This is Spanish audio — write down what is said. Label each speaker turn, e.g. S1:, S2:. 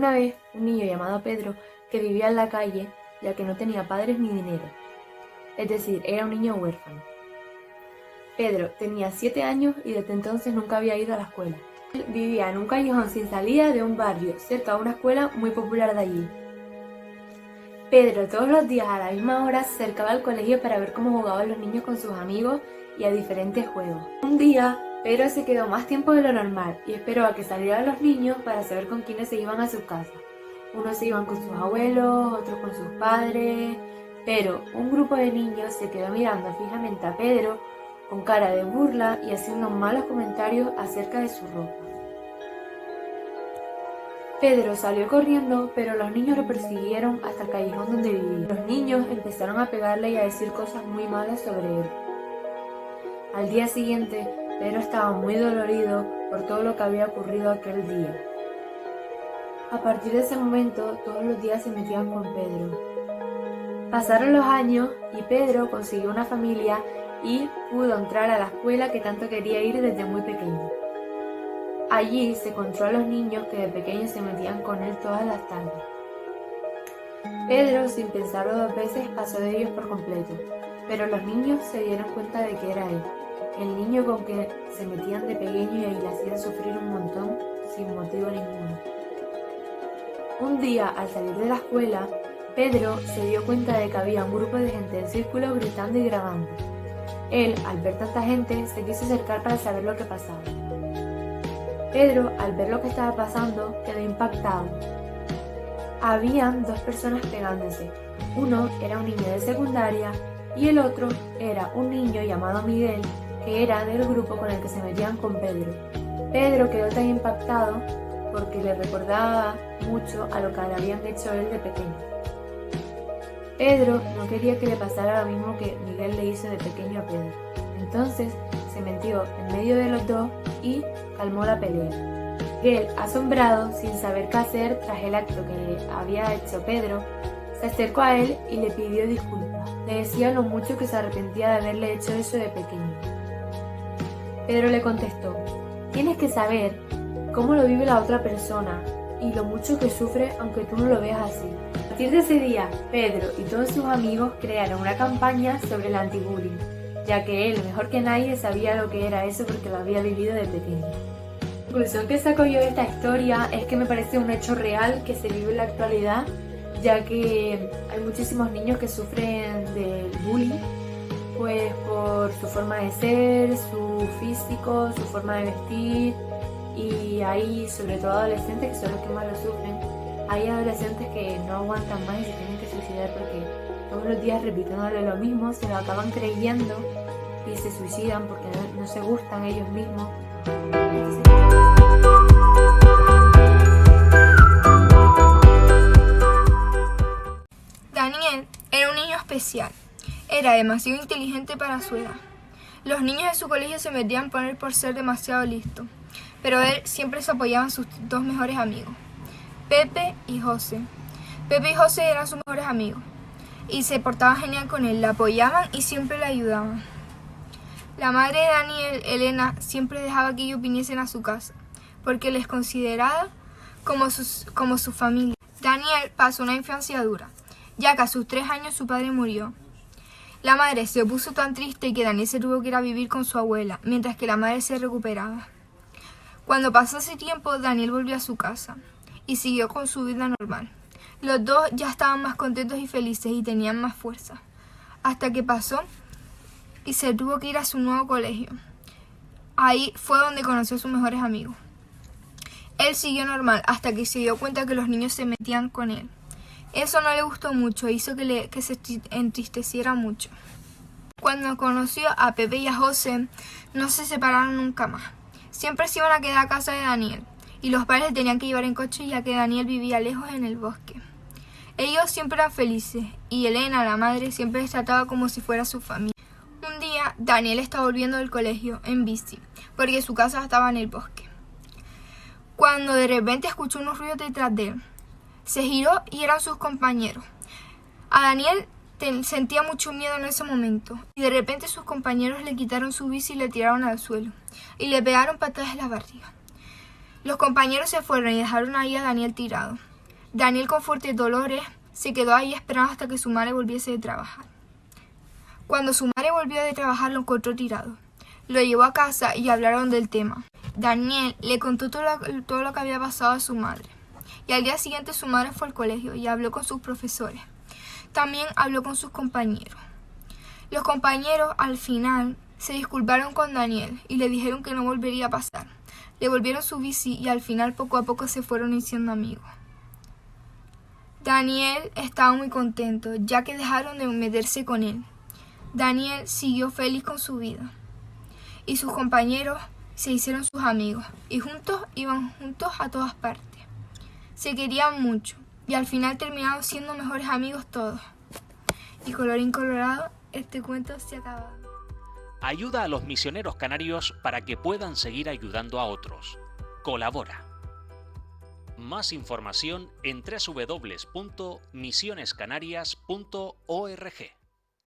S1: una vez un niño llamado Pedro que vivía en la calle ya que no tenía padres ni dinero. Es decir, era un niño huérfano. Pedro tenía siete años y desde entonces nunca había ido a la escuela. Él vivía en un callejón sin salida de un barrio, cerca de una escuela muy popular de allí. Pedro todos los días a la misma hora se acercaba al colegio para ver cómo jugaban los niños con sus amigos y a diferentes juegos. Un día, Pedro se quedó más tiempo de lo normal y esperó a que salieran los niños para saber con quiénes se iban a su casa. Unos se iban con sus abuelos, otros con sus padres, pero un grupo de niños se quedó mirando fijamente a Pedro con cara de burla y haciendo malos comentarios acerca de su ropa. Pedro salió corriendo, pero los niños lo persiguieron hasta el callejón donde vivía. Los niños empezaron a pegarle y a decir cosas muy malas sobre él. Al día siguiente, Pedro estaba muy dolorido por todo lo que había ocurrido aquel día. A partir de ese momento, todos los días se metían con Pedro. Pasaron los años y Pedro consiguió una familia y pudo entrar a la escuela que tanto quería ir desde muy pequeño. Allí se encontró a los niños que de pequeños se metían con él todas las tardes. Pedro, sin pensarlo dos veces, pasó de ellos por completo, pero los niños se dieron cuenta de que era él, el niño con que se metían de pequeño y le hacían sufrir un montón sin motivo ninguno. Un día, al salir de la escuela, Pedro se dio cuenta de que había un grupo de gente en círculo gritando y grabando. Él, al ver tanta gente, se quiso acercar para saber lo que pasaba. Pedro, al ver lo que estaba pasando, quedó impactado. Habían dos personas pegándose. Uno era un niño de secundaria y el otro era un niño llamado Miguel, que era del grupo con el que se metían con Pedro. Pedro quedó tan impactado porque le recordaba mucho a lo que le habían hecho él de pequeño. Pedro no quería que le pasara lo mismo que Miguel le hizo de pequeño a Pedro. Entonces se metió en medio de los dos y calmó la pelea. Miguel, asombrado, sin saber qué hacer tras el acto que había hecho Pedro, se acercó a él y le pidió disculpas. Le decía lo mucho que se arrepentía de haberle hecho eso de pequeño. Pedro le contestó, tienes que saber cómo lo vive la otra persona y lo mucho que sufre aunque tú no lo veas así. A partir de ese día, Pedro y todos sus amigos crearon una campaña sobre el anti-bullying ya que él, mejor que nadie, sabía lo que era eso porque lo había vivido de pequeño. La conclusión que saco yo de esta historia es que me parece un hecho real que se vive en la actualidad, ya que hay muchísimos niños que sufren del bullying, pues por su forma de ser, su físico, su forma de vestir, y hay sobre todo adolescentes que son los que más lo sufren. Hay adolescentes que no aguantan más y se tienen que suicidar porque todos los días repitiéndole lo mismo, se lo acaban creyendo y se suicidan porque no, se gustan ellos mismos.
S2: Era demasiado inteligente para su edad. Los niños de su colegio se metían por él por ser demasiado listo, pero él siempre se apoyaba en sus dos mejores amigos, Pepe y José. Pepe y José eran sus mejores amigos y se portaban genial con él, la apoyaban y siempre le ayudaban. La madre de Daniel, Elena, siempre dejaba que ellos viniesen a su casa, porque les consideraba como, como su familia. Daniel pasó una infancia dura, ya que a sus tres años su padre murió. La madre se puso tan triste que Daniel se tuvo que ir a vivir con su abuela, mientras que la madre se recuperaba. Cuando pasó ese tiempo, Daniel volvió a su casa y siguió con su vida normal. Los dos ya estaban más contentos y felices y tenían más fuerza. Hasta que pasó y se tuvo que ir a su nuevo colegio. Ahí fue donde conoció a sus mejores amigos. Él siguió normal hasta que se dio cuenta que los niños se metían con él. Eso no le gustó mucho hizo que, le, que se entristeciera mucho. Cuando conoció a Pepe y a José, no se separaron nunca más. Siempre se iban a quedar a casa de Daniel y los padres tenían que llevar en coche ya que Daniel vivía lejos en el bosque. Ellos siempre eran felices y Elena, la madre, siempre les trataba como si fuera su familia. Un día, Daniel estaba volviendo del colegio en bici, porque su casa estaba en el bosque. Cuando de repente escuchó unos ruidos detrás de él, se giró y eran sus compañeros. A Daniel sentía mucho miedo en ese momento, y de repente sus compañeros le quitaron su bici y le tiraron al suelo, y le pegaron patadas en la barriga. Los compañeros se fueron y dejaron ahí a Daniel tirado. Daniel con fuertes dolores se quedó ahí esperando hasta que su madre volviese de trabajar. Cuando su madre volvió de trabajar lo encontró tirado. Lo llevó a casa y hablaron del tema. Daniel le contó todo lo, todo lo que había pasado a su madre. Y al día siguiente su madre fue al colegio y habló con sus profesores. También habló con sus compañeros. Los compañeros al final se disculparon con Daniel y le dijeron que no volvería a pasar. Le volvieron su bici y al final poco a poco se fueron haciendo amigos. Daniel estaba muy contento ya que dejaron de meterse con él. Daniel siguió feliz con su vida y sus compañeros se hicieron sus amigos y juntos iban juntos a todas partes. Se querían mucho y al final terminaron siendo mejores amigos todos. Y colorín colorado, este cuento se ha acabado.
S3: Ayuda a los misioneros canarios para que puedan seguir ayudando a otros. Colabora. Más información en www.misionescanarias.org.